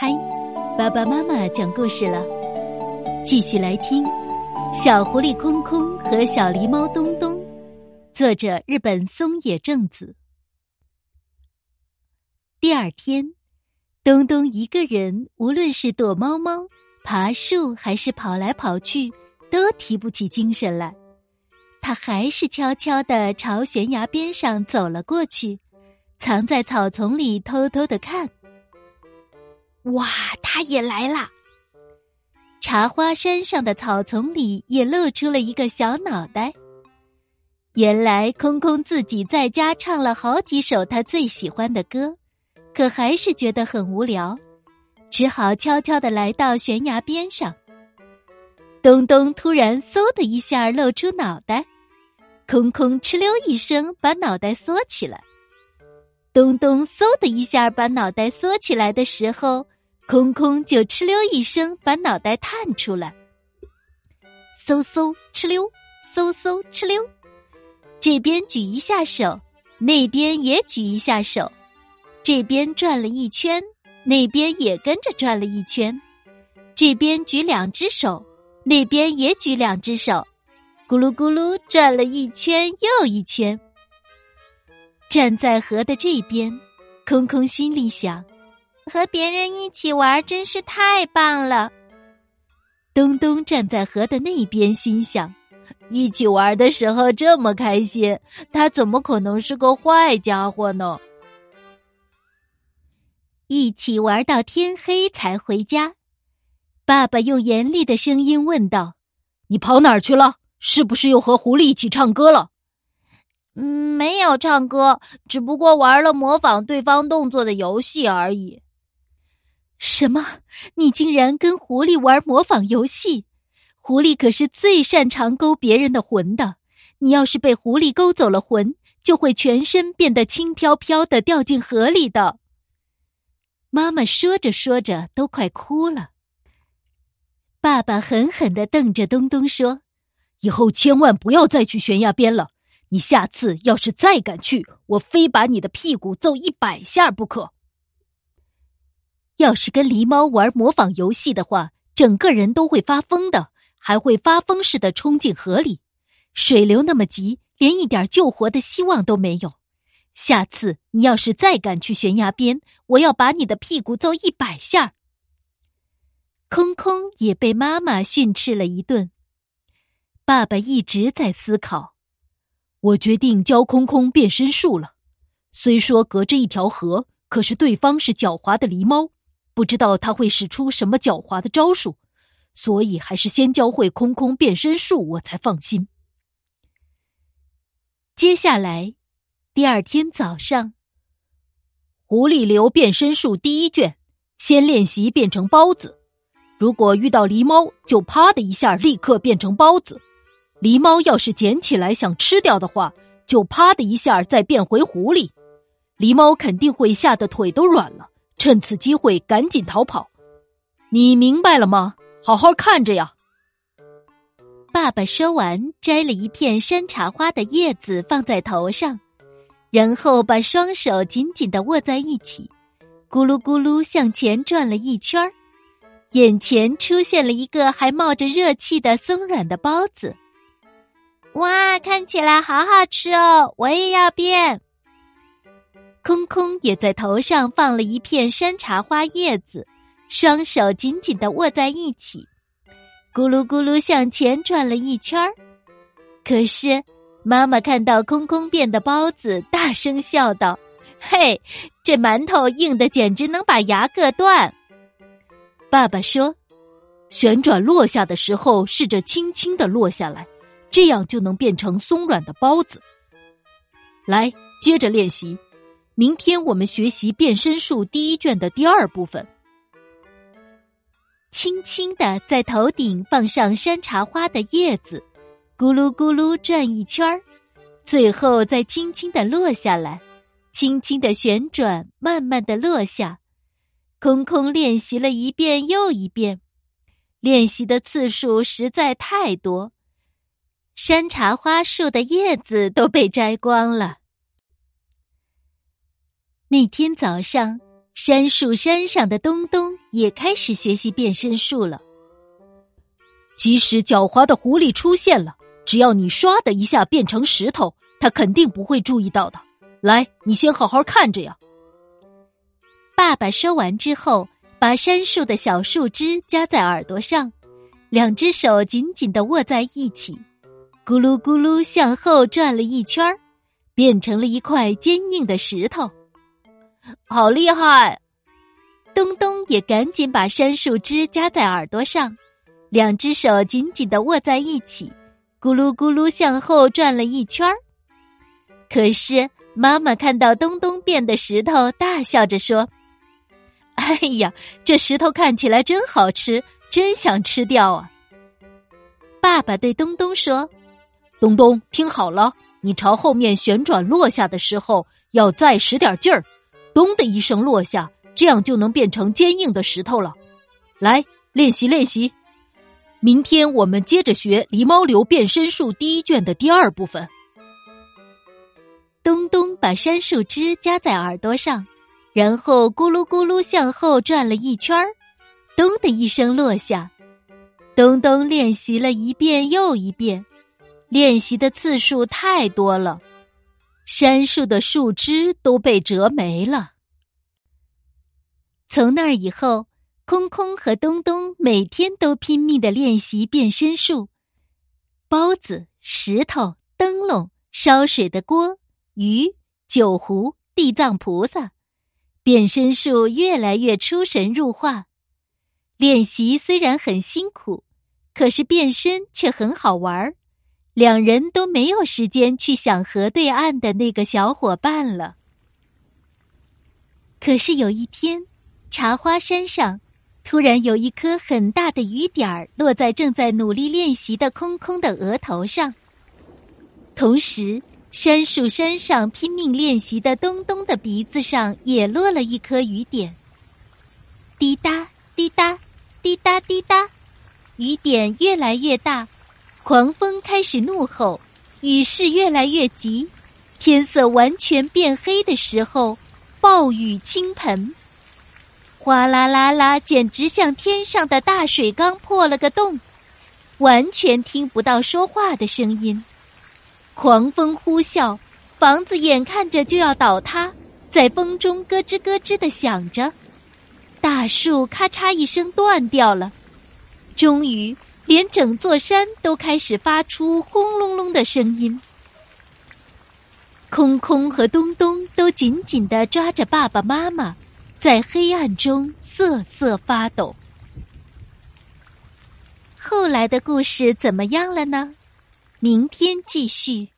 嗨，爸爸妈妈讲故事了，继续来听《小狐狸空空和小狸猫东东》，作者日本松野正子。第二天，东东一个人，无论是躲猫猫、爬树，还是跑来跑去，都提不起精神来。他还是悄悄的朝悬崖边上走了过去，藏在草丛里偷偷的看。哇，他也来了！茶花山上的草丛里也露出了一个小脑袋。原来空空自己在家唱了好几首他最喜欢的歌，可还是觉得很无聊，只好悄悄的来到悬崖边上。东东突然嗖的一下露出脑袋，空空哧溜一声把脑袋缩起来。东东嗖的一下把脑袋缩起来的时候。空空就哧溜一声把脑袋探出来，嗖嗖哧溜，嗖嗖哧溜，这边举一下手，那边也举一下手，这边转了一圈，那边也跟着转了一圈，这边举两只手，那边也举两只手，咕噜咕噜转了一圈又一圈。站在河的这边，空空心里想。和别人一起玩真是太棒了。东东站在河的那边，心想：一起玩的时候这么开心，他怎么可能是个坏家伙呢？一起玩到天黑才回家，爸爸用严厉的声音问道：“你跑哪儿去了？是不是又和狐狸一起唱歌了？”“嗯，没有唱歌，只不过玩了模仿对方动作的游戏而已。”什么？你竟然跟狐狸玩模仿游戏？狐狸可是最擅长勾别人的魂的。你要是被狐狸勾走了魂，就会全身变得轻飘飘的掉进河里的。妈妈说着说着都快哭了。爸爸狠狠的瞪着东东说：“以后千万不要再去悬崖边了。你下次要是再敢去，我非把你的屁股揍一百下不可。”要是跟狸猫玩模仿游戏的话，整个人都会发疯的，还会发疯似的冲进河里。水流那么急，连一点救活的希望都没有。下次你要是再敢去悬崖边，我要把你的屁股揍一百下。空空也被妈妈训斥了一顿。爸爸一直在思考，我决定教空空变身术了。虽说隔着一条河，可是对方是狡猾的狸猫。不知道他会使出什么狡猾的招数，所以还是先教会空空变身术，我才放心。接下来，第二天早上，狐狸流变身术第一卷，先练习变成包子。如果遇到狸猫，就啪的一下立刻变成包子。狸猫要是捡起来想吃掉的话，就啪的一下再变回狐狸。狸猫肯定会吓得腿都软了。趁此机会赶紧逃跑，你明白了吗？好好看着呀！爸爸说完，摘了一片山茶花的叶子放在头上，然后把双手紧紧的握在一起，咕噜咕噜向前转了一圈儿，眼前出现了一个还冒着热气的松软的包子。哇，看起来好好吃哦！我也要变。空空也在头上放了一片山茶花叶子，双手紧紧的握在一起，咕噜咕噜向前转了一圈儿。可是，妈妈看到空空变的包子，大声笑道：“嘿，这馒头硬的简直能把牙硌断。”爸爸说：“旋转落下的时候，试着轻轻的落下来，这样就能变成松软的包子。”来，接着练习。明天我们学习变身术第一卷的第二部分。轻轻的在头顶放上山茶花的叶子，咕噜咕噜转一圈儿，最后再轻轻的落下来，轻轻的旋转，慢慢的落下。空空练习了一遍又一遍，练习的次数实在太多，山茶花树的叶子都被摘光了。那天早上，杉树山上的东东也开始学习变身术了。即使狡猾的狐狸出现了，只要你唰的一下变成石头，它肯定不会注意到的。来，你先好好看着呀。爸爸说完之后，把杉树的小树枝夹在耳朵上，两只手紧紧的握在一起，咕噜咕噜向后转了一圈，变成了一块坚硬的石头。好厉害！东东也赶紧把杉树枝夹在耳朵上，两只手紧紧的握在一起，咕噜咕噜向后转了一圈儿。可是妈妈看到东东变的石头，大笑着说：“哎呀，这石头看起来真好吃，真想吃掉啊！”爸爸对东东说：“东东，听好了，你朝后面旋转落下的时候，要再使点劲儿，咚的一声落下。”这样就能变成坚硬的石头了。来练习练习，明天我们接着学《狸猫流变身术》第一卷的第二部分。东东把杉树枝夹在耳朵上，然后咕噜咕噜向后转了一圈儿，咚的一声落下。东东练习了一遍又一遍，练习的次数太多了，杉树的树枝都被折没了。从那以后，空空和东东每天都拼命的练习变身术：包子、石头、灯笼、烧水的锅、鱼、酒壶、地藏菩萨。变身术越来越出神入化。练习虽然很辛苦，可是变身却很好玩儿。两人都没有时间去想河对岸的那个小伙伴了。可是有一天。茶花山上，突然有一颗很大的雨点儿落在正在努力练习的空空的额头上。同时，杉树山上拼命练习的东东的鼻子上也落了一颗雨点。滴答滴答滴答滴答，雨点越来越大，狂风开始怒吼，雨势越来越急，天色完全变黑的时候，暴雨倾盆。哗啦啦啦，简直像天上的大水缸破了个洞，完全听不到说话的声音。狂风呼啸，房子眼看着就要倒塌，在风中咯吱咯吱的响着。大树咔嚓一声断掉了，终于连整座山都开始发出轰隆隆的声音。空空和东东都紧紧的抓着爸爸妈妈。在黑暗中瑟瑟发抖。后来的故事怎么样了呢？明天继续。